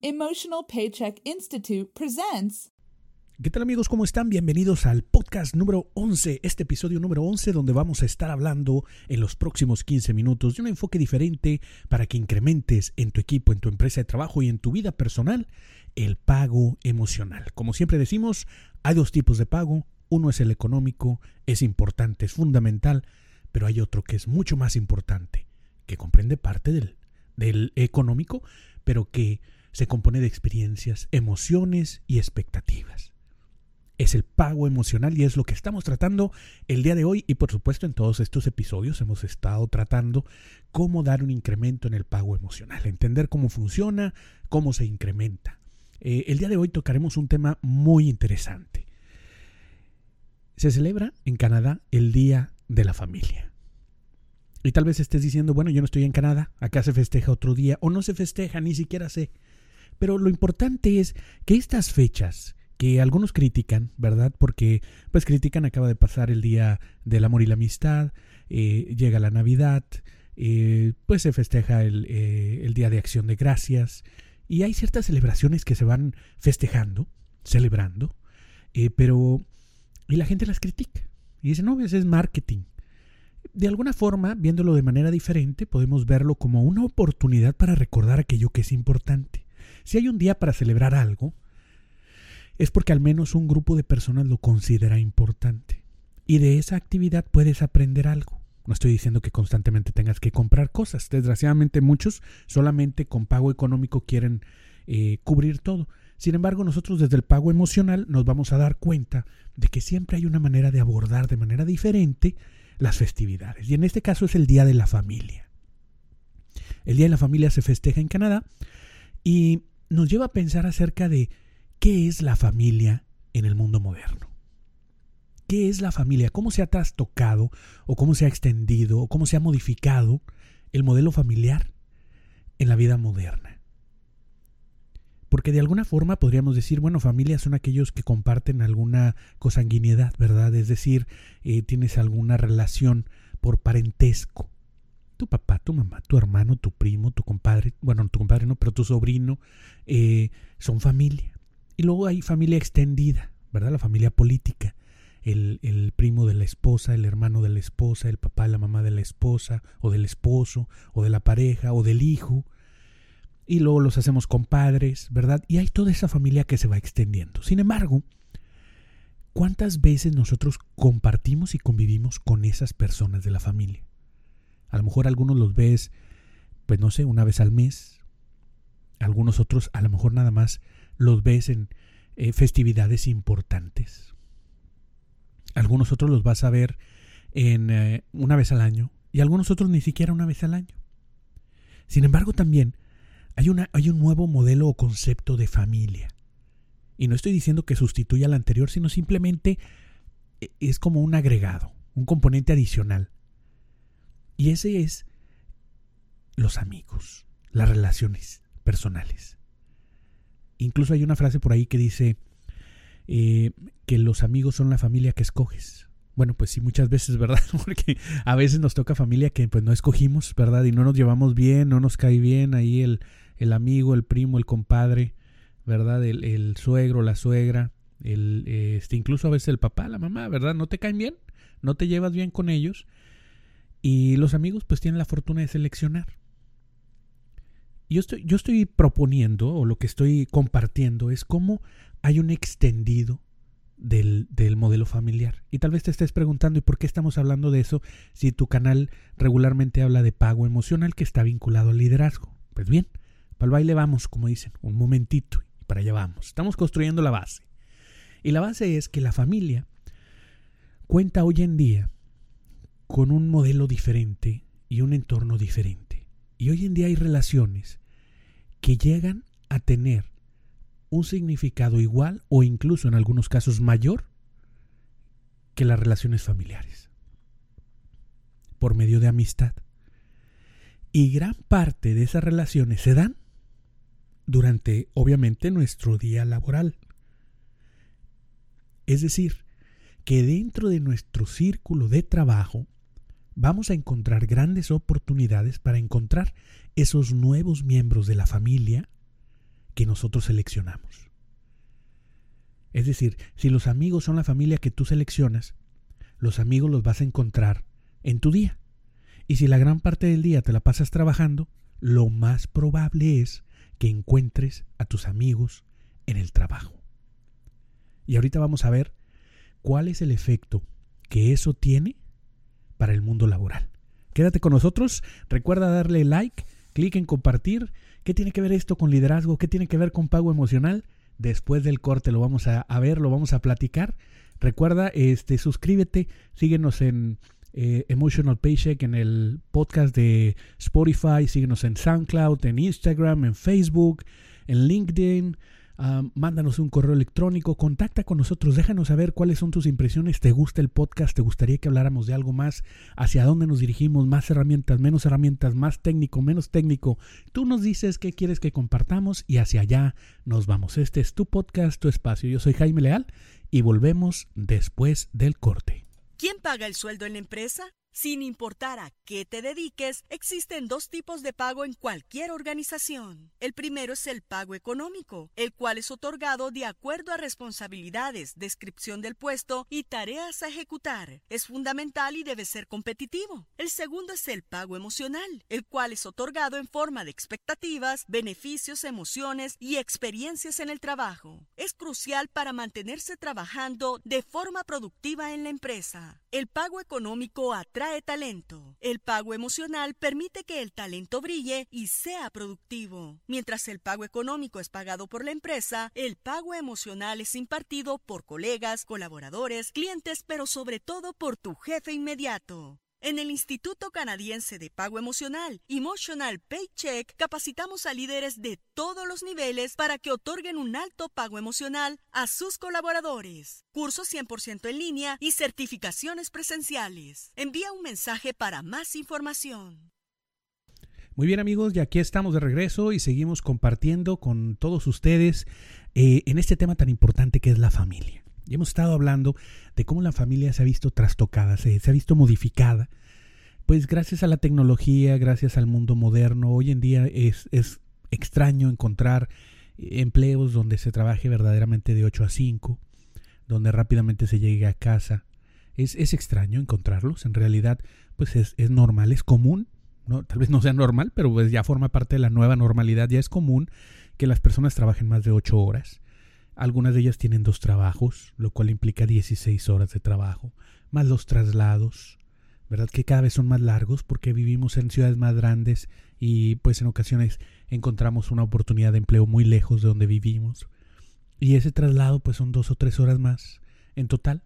Emotional Paycheck Institute presents. ¿Qué tal amigos? ¿Cómo están? Bienvenidos al podcast número 11, este episodio número 11 donde vamos a estar hablando en los próximos 15 minutos de un enfoque diferente para que incrementes en tu equipo, en tu empresa de trabajo y en tu vida personal el pago emocional. Como siempre decimos, hay dos tipos de pago. Uno es el económico, es importante, es fundamental, pero hay otro que es mucho más importante, que comprende parte del, del económico, pero que se compone de experiencias, emociones y expectativas. Es el pago emocional y es lo que estamos tratando el día de hoy y por supuesto en todos estos episodios hemos estado tratando cómo dar un incremento en el pago emocional, entender cómo funciona, cómo se incrementa. Eh, el día de hoy tocaremos un tema muy interesante. Se celebra en Canadá el Día de la Familia. Y tal vez estés diciendo, bueno, yo no estoy en Canadá, acá se festeja otro día, o no se festeja, ni siquiera sé. Pero lo importante es que estas fechas, que algunos critican, ¿verdad? Porque pues critican, acaba de pasar el Día del Amor y la Amistad, eh, llega la Navidad, eh, pues se festeja el, eh, el Día de Acción de Gracias, y hay ciertas celebraciones que se van festejando, celebrando, pero... Y la gente las critica. Y dice, no, ese es marketing. De alguna forma, viéndolo de manera diferente, podemos verlo como una oportunidad para recordar aquello que es importante. Si hay un día para celebrar algo, es porque al menos un grupo de personas lo considera importante. Y de esa actividad puedes aprender algo. No estoy diciendo que constantemente tengas que comprar cosas. Desgraciadamente muchos solamente con pago económico quieren eh, cubrir todo. Sin embargo, nosotros desde el pago emocional nos vamos a dar cuenta de que siempre hay una manera de abordar de manera diferente las festividades. Y en este caso es el Día de la Familia. El Día de la Familia se festeja en Canadá y nos lleva a pensar acerca de qué es la familia en el mundo moderno. ¿Qué es la familia? ¿Cómo se ha trastocado o cómo se ha extendido o cómo se ha modificado el modelo familiar en la vida moderna? Porque de alguna forma podríamos decir, bueno, familia son aquellos que comparten alguna consanguinidad, ¿verdad? Es decir, eh, tienes alguna relación por parentesco tu papá, tu mamá, tu hermano, tu primo, tu compadre, bueno, tu compadre no, pero tu sobrino, eh, son familia. Y luego hay familia extendida, ¿verdad? La familia política. El, el, primo de la esposa, el hermano de la esposa, el papá, la mamá de la esposa, o del esposo, o de la pareja, o del hijo. Y luego los hacemos compadres, ¿verdad? Y hay toda esa familia que se va extendiendo. Sin embargo, ¿cuántas veces nosotros compartimos y convivimos con esas personas de la familia? A lo mejor algunos los ves, pues no sé, una vez al mes. Algunos otros a lo mejor nada más los ves en eh, festividades importantes. Algunos otros los vas a ver en eh, una vez al año y algunos otros ni siquiera una vez al año. Sin embargo, también hay, una, hay un nuevo modelo o concepto de familia. Y no estoy diciendo que sustituya al anterior, sino simplemente eh, es como un agregado, un componente adicional. Y ese es los amigos, las relaciones personales. Incluso hay una frase por ahí que dice eh, que los amigos son la familia que escoges. Bueno, pues sí, muchas veces, ¿verdad? Porque a veces nos toca familia que pues no escogimos, ¿verdad? Y no nos llevamos bien, no nos cae bien ahí el, el amigo, el primo, el compadre, ¿verdad? El, el suegro, la suegra, el, este, incluso a veces el papá, la mamá, ¿verdad? No te caen bien, no te llevas bien con ellos y los amigos pues tienen la fortuna de seleccionar. Yo estoy, yo estoy proponiendo, o lo que estoy compartiendo, es cómo hay un extendido del, del, modelo familiar. Y tal vez te estés preguntando, ¿y por qué estamos hablando de eso si tu canal regularmente habla de pago emocional que está vinculado al liderazgo? Pues bien, para el baile vamos, como dicen, un momentito, y para allá vamos. Estamos construyendo la base. Y la base es que la familia cuenta hoy en día con un modelo diferente y un entorno diferente. Y hoy en día hay relaciones que llegan a tener un significado igual o incluso en algunos casos mayor que las relaciones familiares, por medio de amistad. Y gran parte de esas relaciones se dan durante, obviamente, nuestro día laboral. Es decir, que dentro de nuestro círculo de trabajo vamos a encontrar grandes oportunidades para encontrar esos nuevos miembros de la familia que nosotros seleccionamos. Es decir, si los amigos son la familia que tú seleccionas, los amigos los vas a encontrar en tu día. Y si la gran parte del día te la pasas trabajando, lo más probable es que encuentres a tus amigos en el trabajo. Y ahorita vamos a ver cuál es el efecto que eso tiene para el mundo laboral. Quédate con nosotros, recuerda darle like, clic en compartir. ¿Qué tiene que ver esto con liderazgo? ¿Qué tiene que ver con pago emocional? Después del corte lo vamos a, ver, lo vamos a platicar. Recuerda, este, suscríbete, síguenos en eh, Emotional Paycheck en el podcast de Spotify, síguenos en SoundCloud, en Instagram, en Facebook, en LinkedIn. Ah, mándanos un correo electrónico, contacta con nosotros, déjanos saber cuáles son tus impresiones, te gusta el podcast, te gustaría que habláramos de algo más, hacia dónde nos dirigimos, más herramientas, menos herramientas, más técnico, menos técnico. Tú nos dices qué quieres que compartamos y hacia allá nos vamos. Este es tu podcast, tu espacio. Yo soy Jaime Leal y volvemos después del corte. ¿Quién paga el sueldo en la empresa? Sin importar a qué te dediques, existen dos tipos de pago en cualquier organización. El primero es el pago económico, el cual es otorgado de acuerdo a responsabilidades, descripción del puesto y tareas a ejecutar. Es fundamental y debe ser competitivo. El segundo es el pago emocional, el cual es otorgado en forma de expectativas, beneficios, emociones y experiencias en el trabajo. Es crucial para mantenerse trabajando de forma productiva en la empresa. El pago económico atrae talento. El pago emocional permite que el talento brille y sea productivo. Mientras el pago económico es pagado por la empresa, el pago emocional es impartido por colegas, colaboradores, clientes, pero sobre todo por tu jefe inmediato. En el Instituto Canadiense de Pago Emocional, Emotional Paycheck, capacitamos a líderes de todos los niveles para que otorguen un alto pago emocional a sus colaboradores. Cursos 100% en línea y certificaciones presenciales. Envía un mensaje para más información. Muy bien amigos, y aquí estamos de regreso y seguimos compartiendo con todos ustedes eh, en este tema tan importante que es la familia. Y hemos estado hablando de cómo la familia se ha visto trastocada, se, ha visto modificada. Pues gracias a la tecnología, gracias al mundo moderno, hoy en día es, es extraño encontrar empleos donde se trabaje verdaderamente de 8 a 5, donde rápidamente se llegue a casa. Es, es extraño encontrarlos, en realidad pues es, es, normal, es común, ¿no? tal vez no sea normal, pero pues ya forma parte de la nueva normalidad, ya es común que las personas trabajen más de 8 horas. Algunas de ellas tienen dos trabajos, lo cual implica 16 horas de trabajo, más los traslados, ¿verdad? Que cada vez son más largos porque vivimos en ciudades más grandes y pues en ocasiones encontramos una oportunidad de empleo muy lejos de donde vivimos. Y ese traslado pues son dos o tres horas más en total,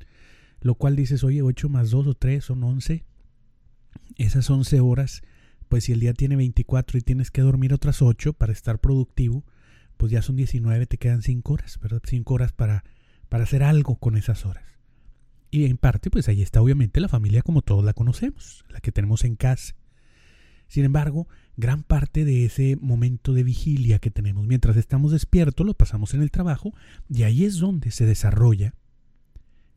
lo cual dices, oye, ocho más dos o tres son once. Esas once horas, pues si el día tiene 24 y tienes que dormir otras ocho para estar productivo, pues ya son 19, te quedan 5 horas, ¿verdad? 5 horas para, para hacer algo con esas horas. Y en parte, pues ahí está obviamente la familia como todos la conocemos, la que tenemos en casa. Sin embargo, gran parte de ese momento de vigilia que tenemos mientras estamos despiertos lo pasamos en el trabajo y ahí es donde se desarrolla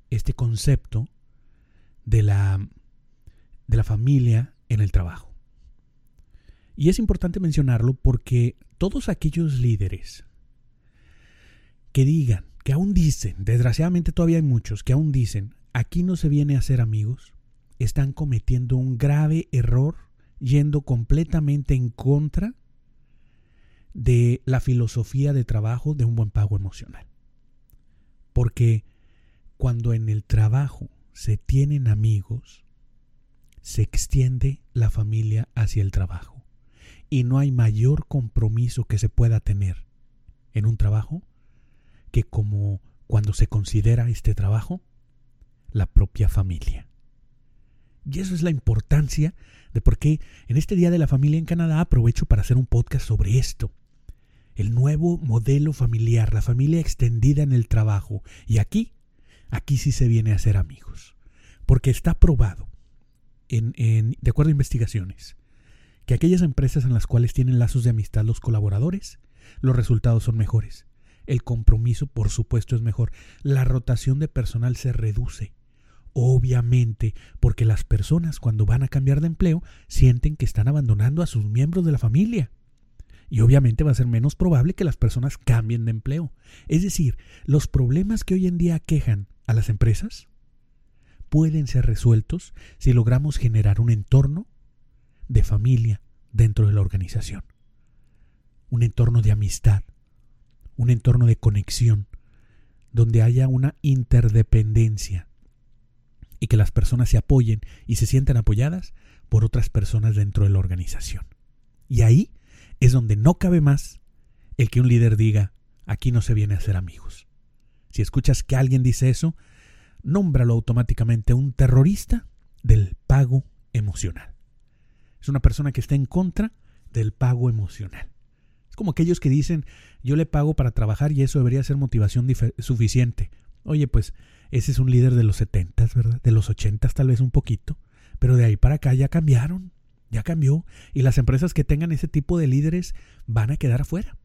este concepto de la, de la familia en el trabajo. Y es importante mencionarlo porque todos aquellos líderes que digan, que aún dicen, desgraciadamente todavía hay muchos que aún dicen, aquí no se viene a ser amigos, están cometiendo un grave error yendo completamente en contra de la filosofía de trabajo de un buen pago emocional. Porque cuando en el trabajo se tienen amigos, se extiende la familia hacia el trabajo y no hay mayor compromiso que se pueda tener en un trabajo que como cuando se considera este trabajo la propia familia. Y eso es la importancia de por qué en este Día de la Familia en Canadá aprovecho para hacer un podcast sobre esto. El nuevo modelo familiar, la familia extendida en el trabajo. Y aquí, aquí sí se viene a ser amigos. Porque está probado, en, en, de acuerdo a investigaciones, que aquellas empresas en las cuales tienen lazos de amistad los colaboradores, los resultados son mejores. El compromiso, por supuesto, es mejor. La rotación de personal se reduce. Obviamente, porque las personas cuando van a cambiar de empleo sienten que están abandonando a sus miembros de la familia. Y obviamente va a ser menos probable que las personas cambien de empleo. Es decir, los problemas que hoy en día quejan a las empresas pueden ser resueltos si logramos generar un entorno de familia dentro de la organización. Un entorno de amistad, un entorno de conexión, donde haya una interdependencia y que las personas se apoyen y se sientan apoyadas por otras personas dentro de la organización. Y ahí es donde no cabe más el que un líder diga, aquí no se viene a ser amigos. Si escuchas que alguien dice eso, nómbralo automáticamente un terrorista del pago emocional. Es una persona que está en contra del pago emocional. Es como aquellos que dicen, yo le pago para trabajar y eso debería ser motivación suficiente. Oye, pues ese es un líder de los 70, ¿verdad? De los 80 tal vez un poquito, pero de ahí para acá ya cambiaron, ya cambió y las empresas que tengan ese tipo de líderes van a quedar afuera.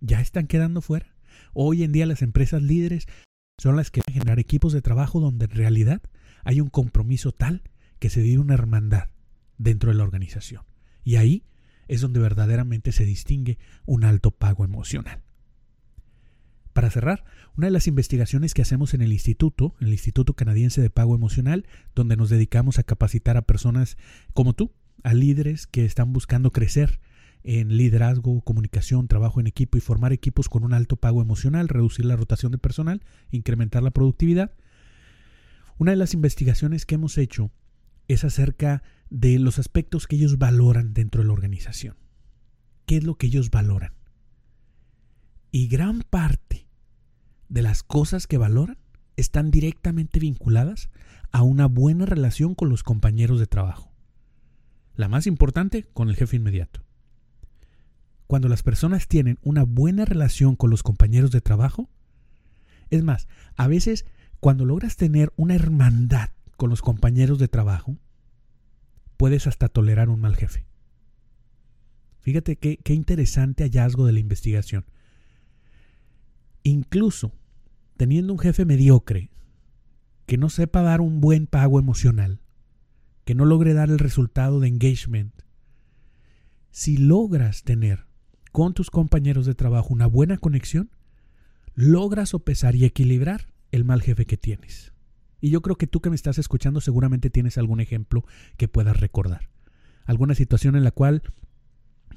Ya están quedando fuera. Hoy en día las empresas líderes son las que van a generar equipos de trabajo donde en realidad hay un compromiso tal que se vive una hermandad dentro de la organización. Y ahí es donde verdaderamente se distingue un alto pago emocional. Para cerrar, una de las investigaciones que hacemos en el instituto, el Instituto Canadiense de Pago Emocional, donde nos dedicamos a capacitar a personas como tú, a líderes que están buscando crecer en liderazgo, comunicación, trabajo en equipo y formar equipos con un alto pago emocional, reducir la rotación de personal, incrementar la productividad. Una de las investigaciones que hemos hecho es acerca de los aspectos que ellos valoran dentro de la organización. ¿Qué es lo que ellos valoran? Y gran parte de las cosas que valoran están directamente vinculadas a una buena relación con los compañeros de trabajo. La más importante, con el jefe inmediato. Cuando las personas tienen una buena relación con los compañeros de trabajo, es más, a veces cuando logras tener una hermandad con los compañeros de trabajo, puedes hasta tolerar un mal jefe. Fíjate qué, interesante hallazgo de la investigación. Incluso teniendo un jefe mediocre, que no sepa dar un buen pago emocional, que no logre dar el resultado de engagement, si logras tener con tus compañeros de trabajo una buena conexión, logras sopesar y equilibrar el mal jefe que tienes. Y yo creo que tú que me estás escuchando seguramente tienes algún ejemplo que puedas recordar. Alguna situación en la cual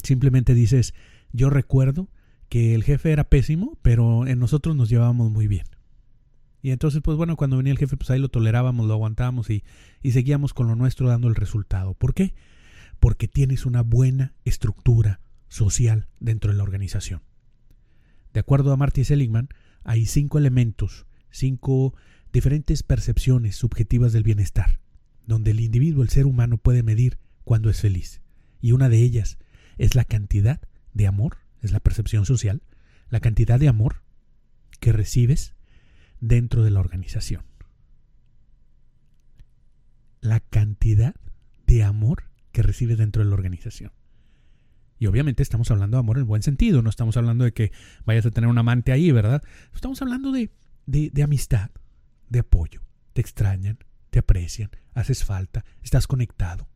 simplemente dices, yo recuerdo que el jefe era pésimo, pero en nosotros nos llevábamos muy bien. Y entonces, pues bueno, cuando venía el jefe, pues ahí lo tolerábamos, lo aguantábamos y, y seguíamos con lo nuestro dando el resultado. ¿Por qué? Porque tienes una buena estructura social dentro de la organización. De acuerdo a Marty Seligman, hay cinco elementos, cinco diferentes percepciones subjetivas del bienestar, donde el individuo, el ser humano, puede medir cuándo es feliz. Y una de ellas es la cantidad de amor, es la percepción social, la cantidad de amor que recibes dentro de la organización. La cantidad de amor que recibes dentro de la organización. Y obviamente estamos hablando de amor en buen sentido, no estamos hablando de que vayas a tener un amante ahí, ¿verdad? Estamos hablando de, de, de amistad, de apoyo. Te extrañan, te aprecian, haces falta, estás conectado.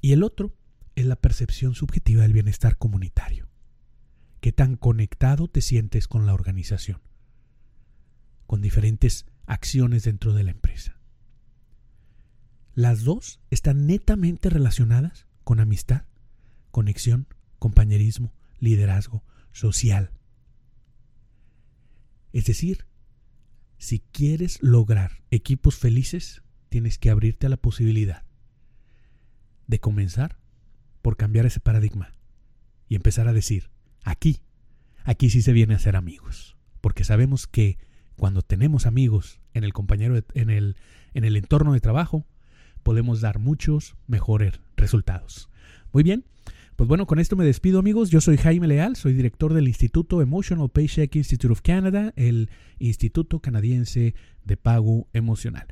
Y el otro es la percepción subjetiva del bienestar comunitario. ¿Qué tan conectado te sientes con la organización? Con diferentes acciones dentro de la empresa. Las dos están netamente relacionadas con amistad, conexión, compañerismo, liderazgo, social. Es decir, si quieres lograr equipos felices, tienes que abrirte a la posibilidad de comenzar por cambiar ese paradigma y empezar a decir, aquí, aquí sí se viene a ser amigos, porque sabemos que cuando tenemos amigos en el compañero en el en el entorno de trabajo, podemos dar muchos mejores resultados. Muy bien, pues bueno, con esto me despido amigos. Yo soy Jaime Leal, soy director del Instituto Emotional Paycheck Institute of Canada, el Instituto Canadiense de Pago Emocional.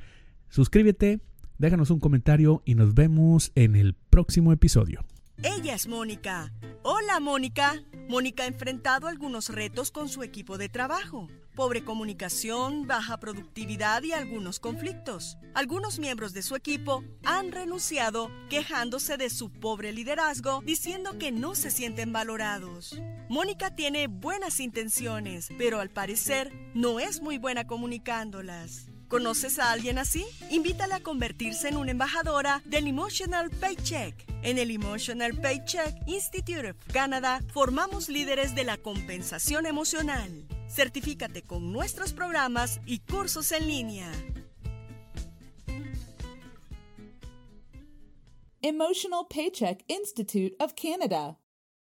Suscríbete, déjanos un comentario y nos vemos en el próximo episodio. Ella es Mónica. Hola, Mónica. Mónica ha enfrentado algunos retos con su equipo de trabajo. Pobre comunicación, baja productividad y algunos conflictos. Algunos miembros de su equipo han renunciado quejándose de su pobre liderazgo, diciendo que no se sienten valorados. Mónica tiene buenas intenciones, pero al parecer no es muy buena comunicándolas. ¿Conoces a alguien así? Invítala a convertirse en una embajadora del Emotional Paycheck. En el Emotional Paycheck Institute of Canada formamos líderes de la compensación emocional. Certifícate con nuestros programas y cursos en línea. Emotional Paycheck Institute of Canada.